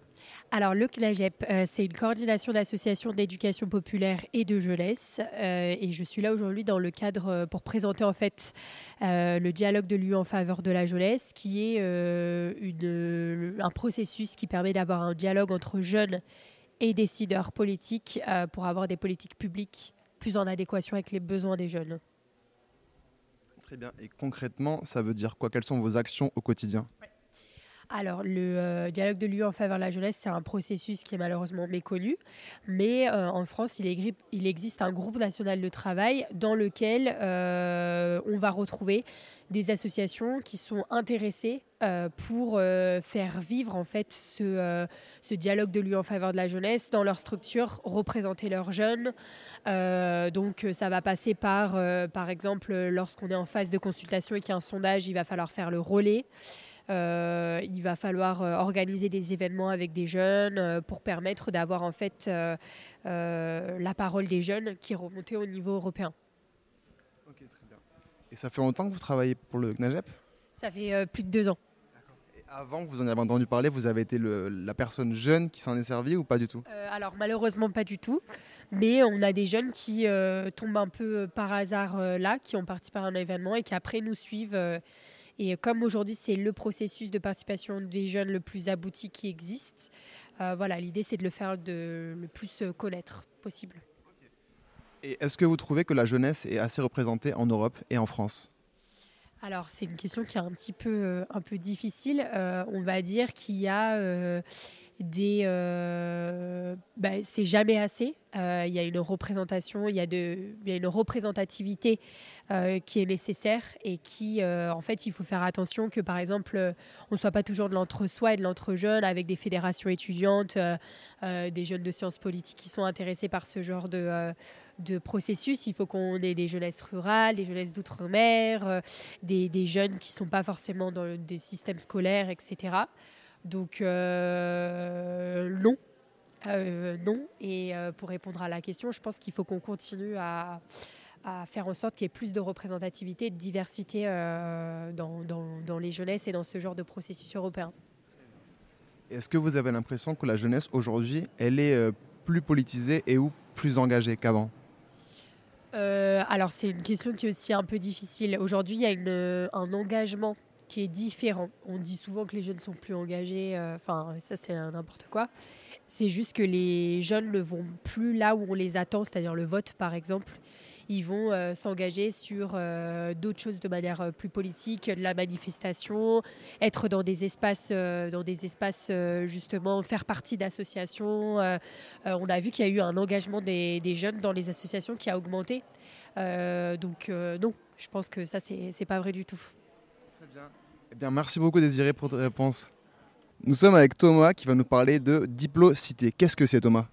alors, le CNAGEP, euh, c'est une coordination d'associations d'éducation populaire et de jeunesse. Euh, et je suis là aujourd'hui dans le cadre euh, pour présenter en fait le dialogue de l'UE en faveur de la jeunesse, qui est un processus qui permet d'avoir un dialogue entre jeunes et décideurs politiques pour avoir des politiques publiques plus en adéquation avec les besoins des jeunes. Très bien. Et concrètement, ça veut dire quoi? Quelles sont vos actions au quotidien? Alors, le euh, dialogue de l'UE en faveur de la jeunesse, c'est un processus qui est malheureusement méconnu. Mais euh, en France, il, existe un groupe national de travail dans lequel euh, on va retrouver des associations qui sont intéressées pour faire vivre en fait ce, ce dialogue de l'UE en faveur de la jeunesse dans leur structure, représenter leurs jeunes. donc, ça va passer par, par exemple, lorsqu'on est en phase de consultation et qu'il y a un sondage, il va falloir faire le relais. Euh, il va falloir euh, organiser des événements avec des jeunes euh, pour permettre d'avoir en fait la parole des jeunes qui est remontée au niveau européen. Ok, très bien. Et ça fait longtemps que vous travaillez pour le CNAGEP Ça fait plus de deux ans. Et avant, vous en avez entendu parler, vous avez été la personne jeune qui s'en est servie ou pas du tout? Alors malheureusement pas du tout, mais on a des jeunes qui tombent un peu par hasard là, qui ont participé à un événement et qui après nous suivent et comme aujourd'hui, c'est le processus de participation des jeunes le plus abouti qui existe, euh, voilà, l'idée, c'est de le faire le plus euh, connaître possible. Et est-ce que vous trouvez que la jeunesse est assez représentée en Europe et en France? Alors, c'est une question qui est un petit peu, euh, un peu difficile. on va dire qu'il y a des. Euh, bah, c'est jamais assez. Euh, il y a une représentation, il y, a de, y a une représentativité euh, qui est nécessaire et qui, en fait, il faut faire attention que, par exemple, on ne soit pas toujours de l'entre-soi et de l'entre-jeune avec des fédérations étudiantes, des jeunes de sciences politiques qui sont intéressés par ce genre de de processus. Il faut qu'on ait des jeunesses rurales, des jeunesses d'outre-mer, des, des, jeunes qui ne sont pas forcément dans des systèmes scolaires, etc. Donc euh, non. Euh, non. Et euh, pour répondre à la question, je pense qu'il faut qu'on continue à, faire en sorte qu'il y ait plus de représentativité de diversité dans, les jeunesses et dans ce genre de processus européen. Est-ce que vous avez l'impression que la jeunesse aujourd'hui, elle est plus politisée et ou plus engagée qu'avant? Alors c'est une question qui est aussi un peu difficile. Aujourd'hui, il y a un engagement qui est différent. On dit souvent que les jeunes sont plus engagés, euh, enfin ça c'est n'importe quoi. C'est juste que les jeunes ne vont plus là où on les attend, c'est-à-dire le vote par exemple. Ils vont euh, s'engager sur euh, d'autres choses de manière plus politique, de la manifestation, être dans des espaces, dans des espaces justement, faire partie d'associations. on a vu qu'il y a eu un engagement des, jeunes dans les associations qui a augmenté. donc non, je pense que ça c'est pas vrai du tout. Très bien. Eh bien, merci beaucoup Désiré pour ta réponse. Nous sommes avec Thomas qui va nous parler de Diplocité. Qu'est-ce que c'est Thomas?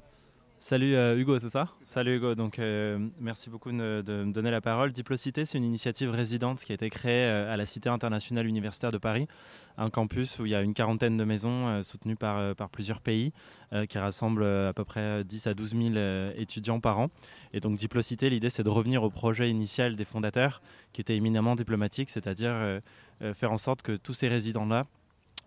Salut euh, Hugo, c'est ça Salut Hugo, donc euh, merci beaucoup de, me donner la parole. Diplocité, c'est une initiative résidente qui a été créée euh, à la Cité internationale universitaire de Paris, un campus où il y a une quarantaine de maisons soutenues par, par plusieurs pays, qui rassemblent à peu près 10 à 12 000 étudiants par an. Et donc Diplocité, l'idée c'est de revenir au projet initial des fondateurs, qui était éminemment diplomatique, c'est-à-dire faire en sorte que tous ces résidents-là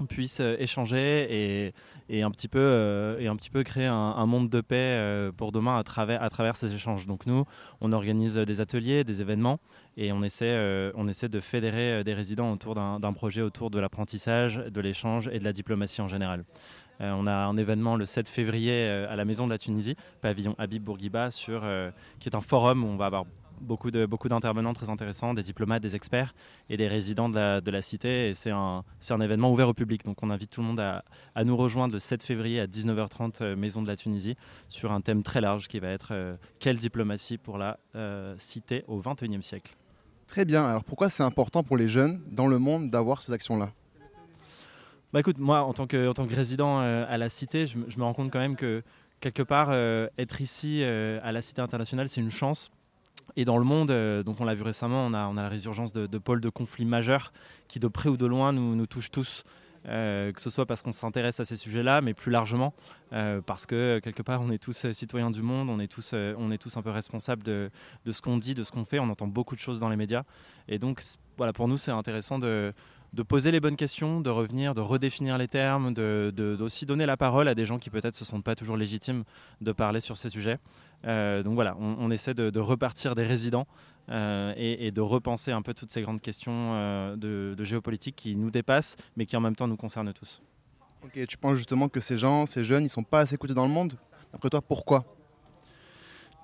puisse euh, échanger et, un petit peu, euh, et un petit peu créer un, monde de paix euh, pour demain à travers, à travers ces échanges. Donc nous, on organise des ateliers, des événements et on essaie, on essaie de fédérer des résidents autour d'un projet autour de l'apprentissage, de l'échange et de la diplomatie en général. on a un événement le 7 février à la Maison de la Tunisie, pavillon Habib Bourguiba, sur, qui est un forum où on va avoir beaucoup de beaucoup d'intervenants très intéressants, des diplomates, des experts et des résidents de la, de la cité. Et c'est un, un événement ouvert au public. Donc on invite tout le monde à, à, nous rejoindre le 7 février à 19h30, euh, Maison de la Tunisie, sur un thème très large qui va être euh, quelle diplomatie pour la euh, cité au 21e siècle. Très bien. Alors pourquoi c'est important pour les jeunes dans le monde d'avoir ces actions-là? Bah écoute, moi en tant que, en tant que résident à la cité, je, je, me rends compte quand même que quelque part, être ici à la Cité internationale, c'est une chance et dans le monde, euh, donc on l'a vu récemment, on a, la résurgence de, pôles de conflits majeurs qui de près ou de loin nous, touchent tous. que ce soit parce qu'on s'intéresse à ces sujets-là, mais plus largement parce que quelque part on est tous citoyens du monde, on est tous, on est tous un peu responsables de, de ce qu'on dit, de ce qu'on fait, on entend beaucoup de choses dans les médias. Et donc voilà, pour nous c'est intéressant de, de poser les bonnes questions, de revenir, de redéfinir les termes, de, d'aussi donner la parole à des gens qui peut-être se sentent pas toujours légitimes de parler sur ces sujets. Euh, donc voilà, on, essaie de, repartir des résidents euh, et, de repenser un peu toutes ces grandes questions euh, de, géopolitique qui nous dépassent, mais qui en même temps nous concernent tous. Ok, tu penses justement que ces gens, ces jeunes, ils sont pas assez écoutés dans le monde? D'après toi, pourquoi?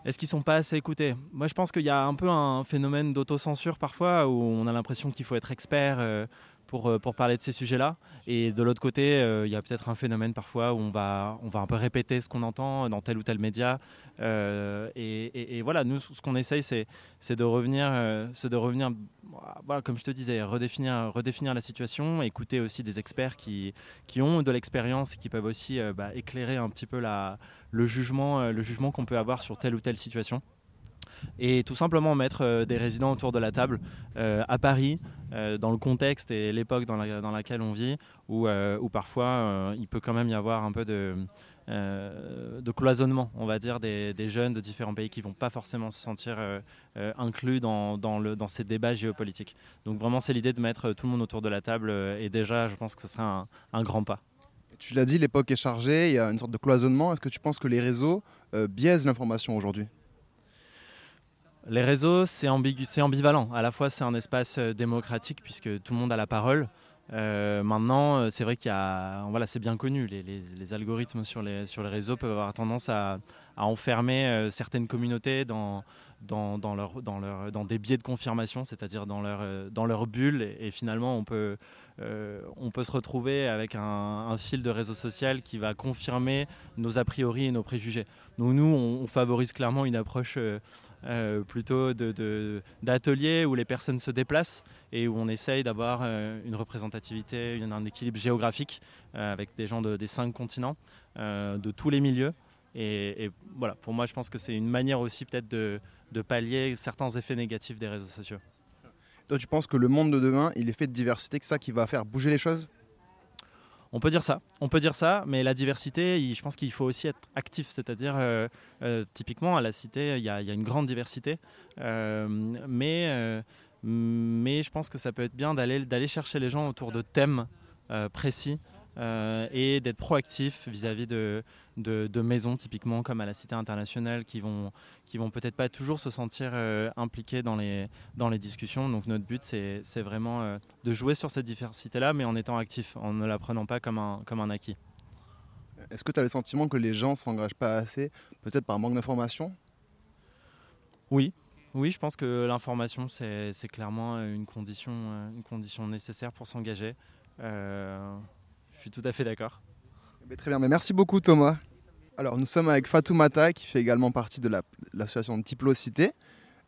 Est-ce qu'ils sont pas assez écoutés? Moi, je pense qu'il y a un peu un phénomène d'autocensure parfois où on a l'impression qu'il faut être expert pour, euh, pour parler de ces sujets-là. Et de l'autre côté, euh, il y a peut-être un phénomène parfois où on va, on va un peu répéter ce qu'on entend dans tel ou tel média. Euh, et, voilà, nous, ce qu'on essaye, c'est, de revenir, de revenir voilà, comme je te disais, redéfinir, redéfinir la situation, écouter aussi des experts qui, qui ont de l'expérience et qui peuvent aussi bah, éclairer un petit peu la, le jugement, le jugement qu'on peut avoir sur telle ou telle situation et tout simplement mettre euh, des résidents autour de la table euh, à Paris, euh, dans le contexte et l'époque dans, laquelle on vit, où, parfois il peut quand même y avoir un peu de, cloisonnement, on va dire, des, jeunes de différents pays qui vont pas forcément se sentir inclus dans, ces débats géopolitiques. Donc vraiment, c'est l'idée de mettre tout le monde autour de la table, et déjà, je pense que ce serait un, grand pas. Tu l'as dit, l'époque est chargée, il y a une sorte de cloisonnement. Est-ce que tu penses que les réseaux biaisent l'information aujourd'hui? Les réseaux, c'est ambivalent. À la fois, c'est un espace euh, démocratique puisque tout le monde a la parole. Euh, maintenant, euh, c'est vrai qu'il y a, voilà, c'est bien connu. Les, algorithmes sur les, réseaux peuvent avoir tendance à, enfermer certaines communautés dans, des biais de confirmation, c'est-à-dire dans leur, bulle. Et, finalement, on peut, se retrouver avec un, fil de réseau social qui va confirmer nos a priori et nos préjugés. Donc nous, on, favorise clairement une approche plutôt d'ateliers où les personnes se déplacent et où on essaye d'avoir euh, une représentativité, un équilibre géographique euh, avec des gens des cinq continents, de tous les milieux. Et, voilà, pour moi, je pense que c'est une manière aussi peut-être de, de pallier certains effets négatifs des réseaux sociaux. Toi, tu penses que le monde de demain, il est fait de diversité, que ça qui va faire bouger les choses? On peut dire ça, on peut dire ça, mais la diversité, je pense qu'il faut aussi être actif, c'est-à-dire euh, euh, typiquement à la cité, il y, a une grande diversité, euh, mais, je pense que ça peut être bien d'aller chercher les gens autour de thèmes précis et d'être proactif vis-à-vis de, de, maisons typiquement comme à la Cité internationale qui vont, qui vont peut-être pas toujours se sentir euh, impliqués dans les, dans les discussions. Donc notre but c'est vraiment euh, de jouer sur cette diversité-là mais en étant actif, en ne la prenant pas comme un, comme un acquis. Est-ce que tu as le sentiment que les gens s'engagent pas assez, peut-être par manque d'information? Oui, oui, je pense que l'information, c'est clairement une condition, une condition nécessaire pour s'engager. Je suis tout à fait d'accord. Eh très bien, mais merci beaucoup Thomas. Alors nous sommes avec Fatoumata qui fait également partie de l'association la, Diplocité.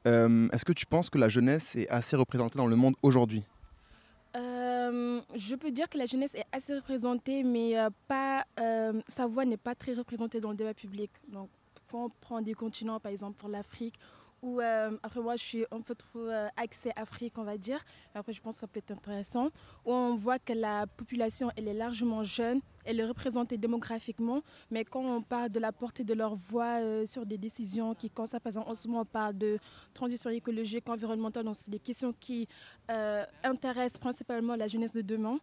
Euh, Est-ce que tu penses que la jeunesse est assez représentée dans le monde aujourd'hui? Euh, Je peux dire que la jeunesse est assez représentée, mais euh, pas, euh, sa voix n'est pas très représentée dans le débat public. Donc quand on prend des continents, par exemple pour l'Afrique où euh, après moi je suis un peu trop euh, axée Afrique on va dire. Après je pense que ça peut être intéressant. Où on voit que la population elle est largement jeune elle est représentée démographiquement. Mais quand on parle de la portée de leur voix euh, sur des décisions qui ça par exemple en ce moment on parle de transition écologique environnementale donc c'est des questions qui intéressent principalement la jeunesse de demain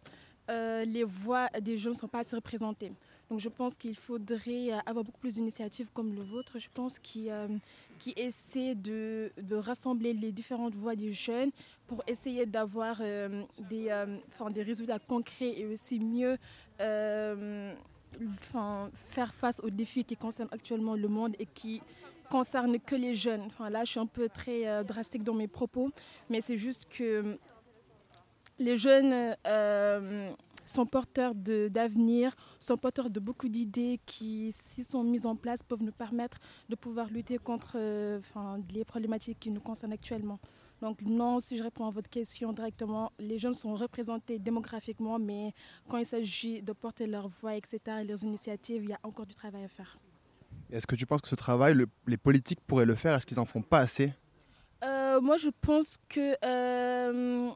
les voix des jeunes ne sont pas assez représentées donc je pense qu'il faudrait euh, avoir beaucoup plus d'initiatives comme le vôtre, je pense, qui, euh, qui essaie de, rassembler les différentes voix des jeunes pour essayer d'avoir euh, des, résultats concrets et aussi mieux faire face aux défis qui concernent actuellement le monde et qui concernent que les jeunes. Là, je suis un peu très drastique dans mes propos, mais c'est juste que les jeunes sont porteurs d'avenir, sont porteurs de beaucoup d'idées qui, si sont mises en place, peuvent nous permettre de pouvoir lutter contre euh, les problématiques qui nous concernent actuellement. Donc non, si je réponds à votre question directement, les jeunes sont représentés démographiquement, mais quand il s'agit de porter leur voix, etc., et leurs initiatives, il y a encore du travail à faire. Est-ce que tu penses que ce travail, les politiques pourraient le faire? Est-ce qu'ils n'en font pas assez? Euh, Moi, je pense que... Euh,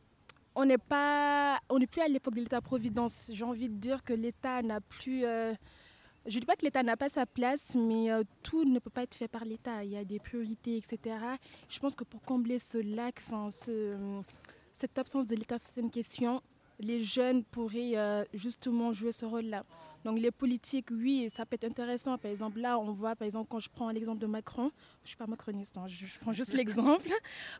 on n'est pas, on n'est plus à l'époque de l'État-providence. J'ai envie de dire que l'État n'a plus. Euh, je ne dis pas que l'État n'a pas sa place, mais euh, tout ne peut pas être fait par l'État. Il y a des priorités, etc. Je pense que pour combler ce lac, cette absence de l'État sur certaines questions, les jeunes pourraient euh, justement jouer ce rôle-là. Donc les politiques, oui, ça peut être intéressant. Par exemple, là, on voit, par exemple, quand je prends l'exemple de Macron, je ne suis pas macroniste, hein, je prends juste l'exemple,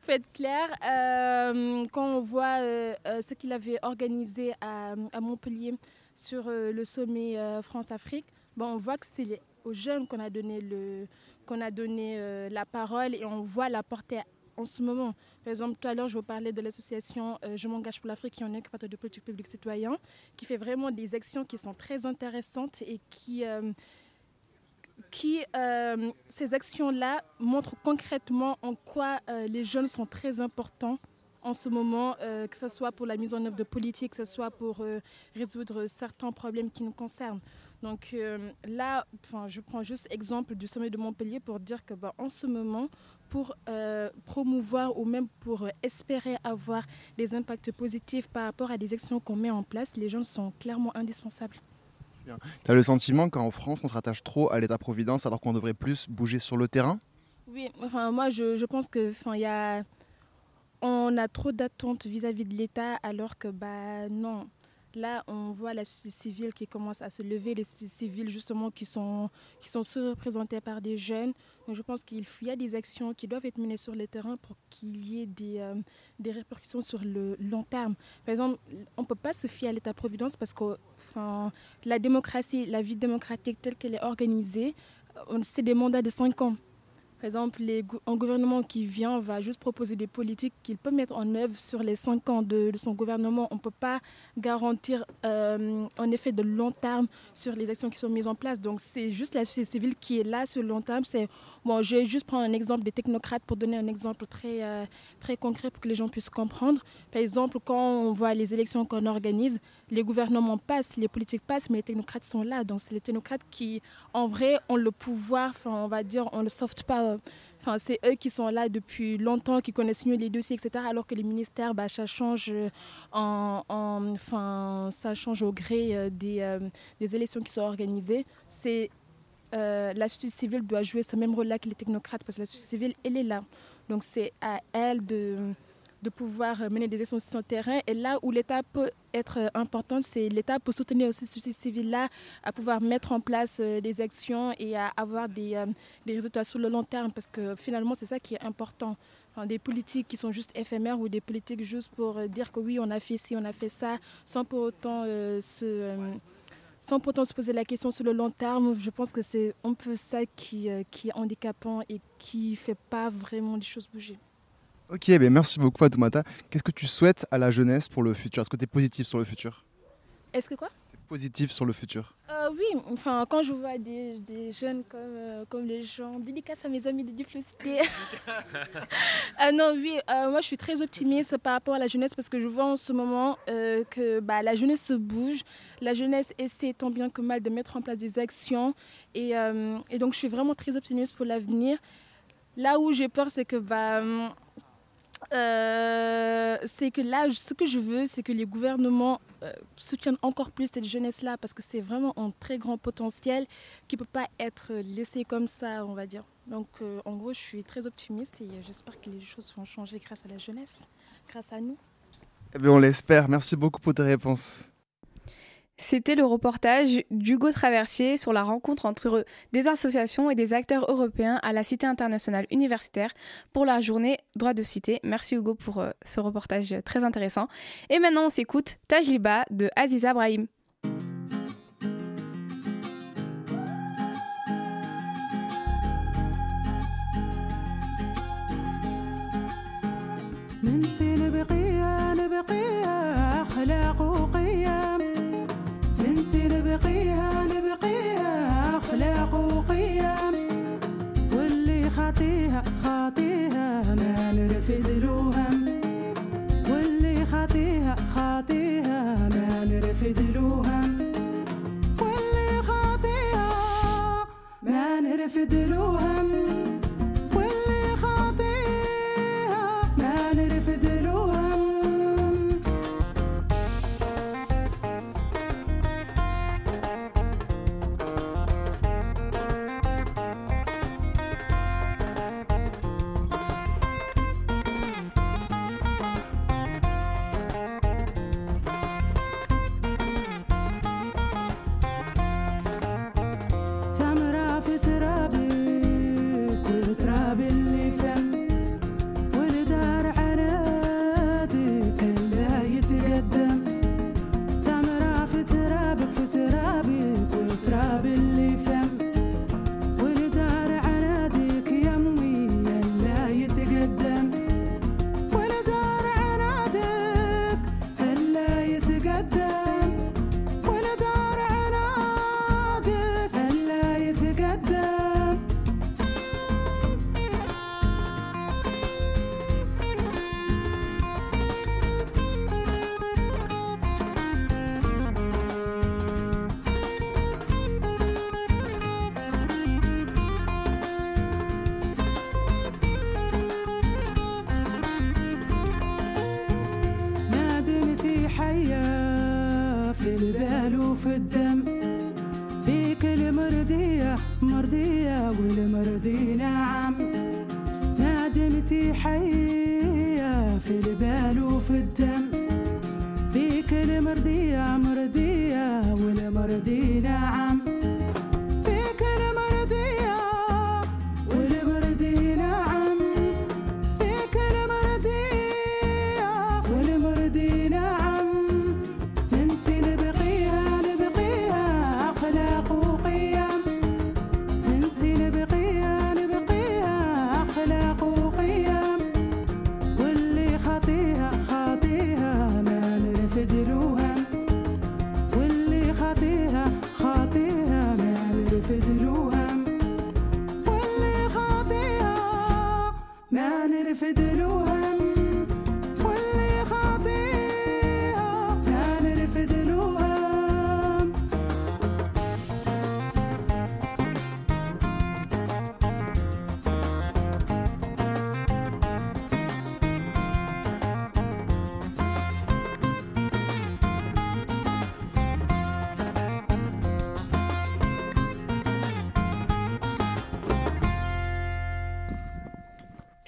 faut être clair. Euh, quand on voit euh, ce qu'il avait organisé à, Montpellier sur le sommet France-Afrique, on voit que c'est aux jeunes qu'on a donné, le, qu'on a donné la parole et on voit la portée en ce moment. Par exemple, tout à l'heure, je vous parlais de l'association euh, Je m'engage pour l'Afrique, qui est un incubateur de politique publique citoyen, qui fait vraiment des actions qui sont très intéressantes et qui, euh, qui euh, ces actions-là montrent concrètement en quoi les jeunes sont très importants en ce moment, que ce soit pour la mise en œuvre de politiques, que ce soit pour résoudre certains problèmes qui nous concernent. Donc là, je prends juste exemple du sommet de Montpellier pour dire que bah, en ce moment, pour euh, promouvoir ou même pour espérer avoir des impacts positifs par rapport à des actions qu'on met en place, les gens sont clairement indispensables. Tu as le sentiment qu'en France, on se rattache trop à l'État-providence alors qu'on devrait plus bouger sur le terrain? Oui, enfin, moi je, je pense que y a, on a trop d'attentes vis-à-vis de l'État alors que bah, non. Là, on voit la société civile qui commence à se lever, les sociétés civiles justement qui sont, qui sont surreprésentées par des jeunes. Donc, je pense qu'il y a des actions qui doivent être menées sur le terrain pour qu'il y ait des, euh, répercussions sur le long terme. Par exemple, on ne peut pas se fier à l'État-providence parce que la démocratie, la vie démocratique telle qu'elle est organisée, c'est des mandats de 5 ans. Par exemple, un gouvernement qui vient va juste proposer des politiques qu'il peut mettre en œuvre sur les cinq ans de, son gouvernement. On ne peut pas garantir euh, un effet de long terme sur les actions qui sont mises en place. Donc, c'est juste la société civile qui est là sur le long terme. C'est, bon, je vais juste prendre un exemple des technocrates pour donner un exemple très, euh, très concret pour que les gens puissent comprendre. Par exemple, quand on voit les élections qu'on organise, les gouvernements passent, les politiques passent, mais les technocrates sont là. Donc, c'est les technocrates qui, en vrai, ont le pouvoir, on va dire, on le soft power Enfin, c'est eux qui sont là depuis longtemps, qui connaissent mieux les dossiers, etc. Alors que les ministères, bah, ça change euh, en, enfin, ça change au gré euh, des, euh, élections qui sont organisées. C'est la société civile doit jouer ce même rôle-là que les technocrates, parce que la société civile, elle est là. Donc c'est à elle de de pouvoir euh, mener des actions sur le terrain. Et là où l'État peut être euh, important, c'est l'État peut soutenir aussi ce civil-là à pouvoir mettre en place euh, des actions et à avoir des, des résultats sur le long terme, parce que finalement, c'est ça qui est important. des politiques qui sont juste éphémères ou des politiques juste pour dire que oui, on a fait ci, on a fait ça, sans pour autant se se poser la question sur le long terme, je pense que c'est un peu ça qui, qui est handicapant et qui ne fait pas vraiment les choses bouger. Ok, ben merci beaucoup Fatoumata. Qu'est-ce que tu souhaites à la jeunesse pour le futur? Est-ce que tu es positif sur le futur? Est-ce que quoi? Positif sur le futur euh, Oui, enfin quand je vois des, jeunes comme, euh, comme les gens, dédicace à mes amis de diplocité. Ah non, oui, euh, moi je suis très optimiste par rapport à la jeunesse parce que je vois en ce moment que bah, la jeunesse se bouge, la jeunesse essaie tant bien que mal de mettre en place des actions et, et donc je suis vraiment très optimiste pour l'avenir. Là où j'ai peur, c'est que bah, euh, c'est que là, ce que je veux, c'est que les gouvernements euh, soutiennent encore plus cette jeunesse-là, parce que c'est vraiment un très grand potentiel qui ne peut pas être laissé comme ça, on va dire. Donc, euh, en gros, je suis très optimiste et j'espère que les choses vont changer grâce à la jeunesse, grâce à nous. Eh bien, on l'espère. Merci beaucoup pour tes réponses. C'était le reportage d'Hugo Traversier sur la rencontre entre des associations et des acteurs européens à la Cité internationale universitaire pour la journée droit de cité. Merci Hugo pour euh, ce reportage très intéressant. Et maintenant on s'écoute Tajliba de Aziza Brahim. نبقيها نبقيها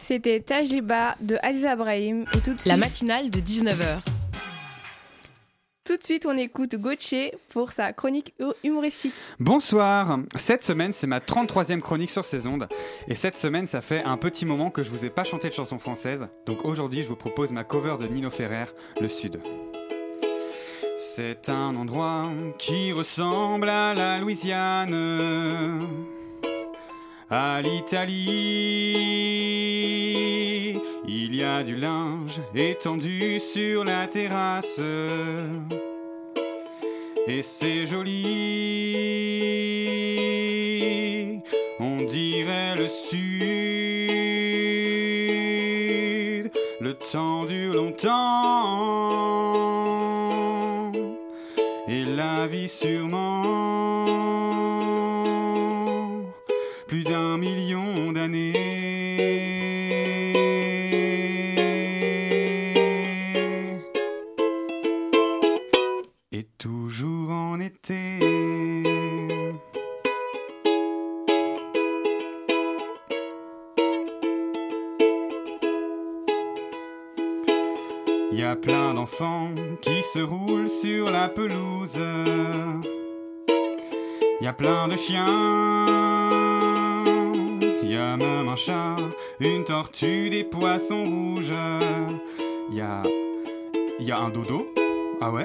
C'était Tajiba de Aziz Abrahim et tout de suite. La matinale de 19h. Tout de suite, on écoute Gauthier pour sa chronique hu- humoristique. Bonsoir Cette semaine, c'est ma 33e chronique sur ces ondes. Et cette semaine, ça fait un petit moment que je vous ai pas chanté de chanson française. Donc aujourd'hui, je vous propose ma cover de Nino Ferrer, Le Sud. C'est un endroit qui ressemble à la Louisiane, à l'Italie. Il y a du linge étendu sur la terrasse. Et c'est joli, on dirait le sud. Le temps dure longtemps, et la vie sûrement qui se roulent sur la pelouse. Y a plein de chiens. Y a même un chat, une tortue, des poissons rouges. Y a. Y a un dodo. Ah ouais?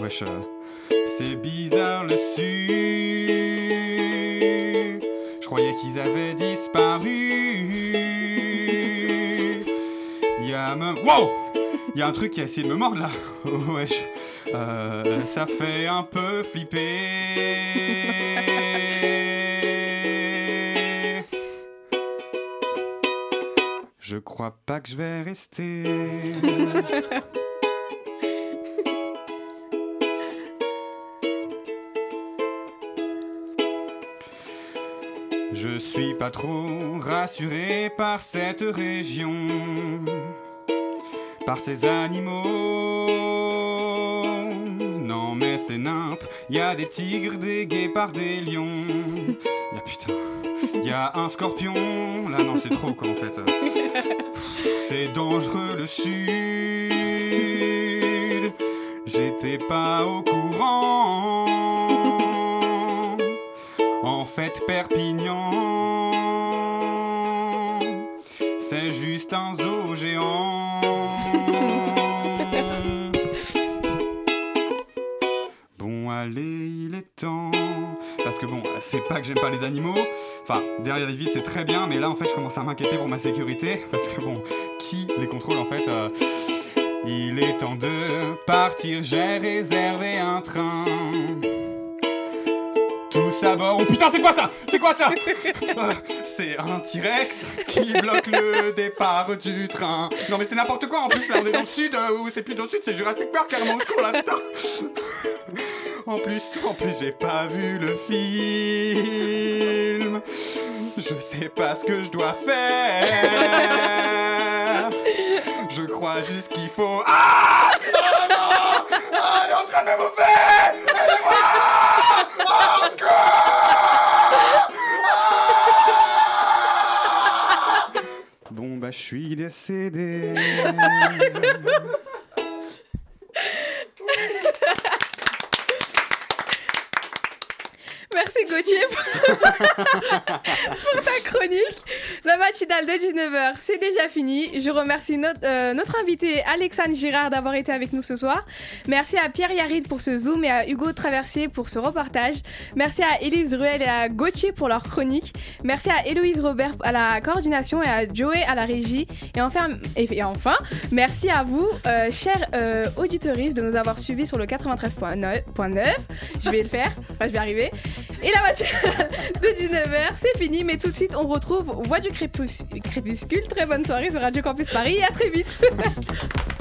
Wesh. euh, C'est bizarre le sud. Je croyais qu'ils avaient disparu. Y a même. Wow Il y a un truc qui a essayé de me mordre là. Oh, wesh. Euh, ça fait un peu flipper. Je crois pas que je vais rester. Je suis pas trop rassuré par cette région, par ces animaux. Non mais c'est nimp, y a des tigres, des guépards, des lions. Y a putain, y a un scorpion. Là non c'est trop quoi en fait. C'est dangereux le sud. J'étais pas au courant. En fait, Perpignan, c'est juste un zoo géant. Parce que bon, c'est pas que j'aime pas les animaux. Enfin, derrière les vides, c'est très bien, mais là, en fait, je commence à m'inquiéter pour ma sécurité. Parce que bon, qui les contrôle en fait euh, Il est temps de partir, j'ai réservé un train. Tous à bord. Oh putain, c'est quoi ça? C'est quoi ça? Euh, C'est un T-Rex qui bloque le départ du train. Non mais c'est n'importe quoi en plus là, on est dans le sud euh, ou c'est plus dans le sud, c'est Jurassic Park carrément au secours là putain. En plus, en plus j'ai pas vu le film. Je sais pas ce que je dois faire. Je crois juste qu'il faut. Ah Non, non Ah Elle est en train de me bouffer Aidez-moi Oh, au secours Bon, bah, je suis décédé. Merci Pour, ta chronique. La matinale de 19h, c'est déjà fini. Je remercie notre, euh, notre invité Alexandre Girard d'avoir été avec nous ce soir. Merci à Pierre Yarid pour ce zoom et à Hugo Traversier pour ce reportage. Merci à Élise Ruel et à Gauthier pour leur chronique. Merci à Héloïse Robert à la coordination et à Joey à la régie. Et enfin, et, enfin merci à vous, euh, chers euh, de nous avoir suivis sur le 93.9. Je vais le faire, enfin, je vais arriver. Et la de 19h, c'est fini, mais tout de suite, on retrouve Voix du crépus- crépuscule. Très bonne soirée sur Radio Campus Paris et à très vite.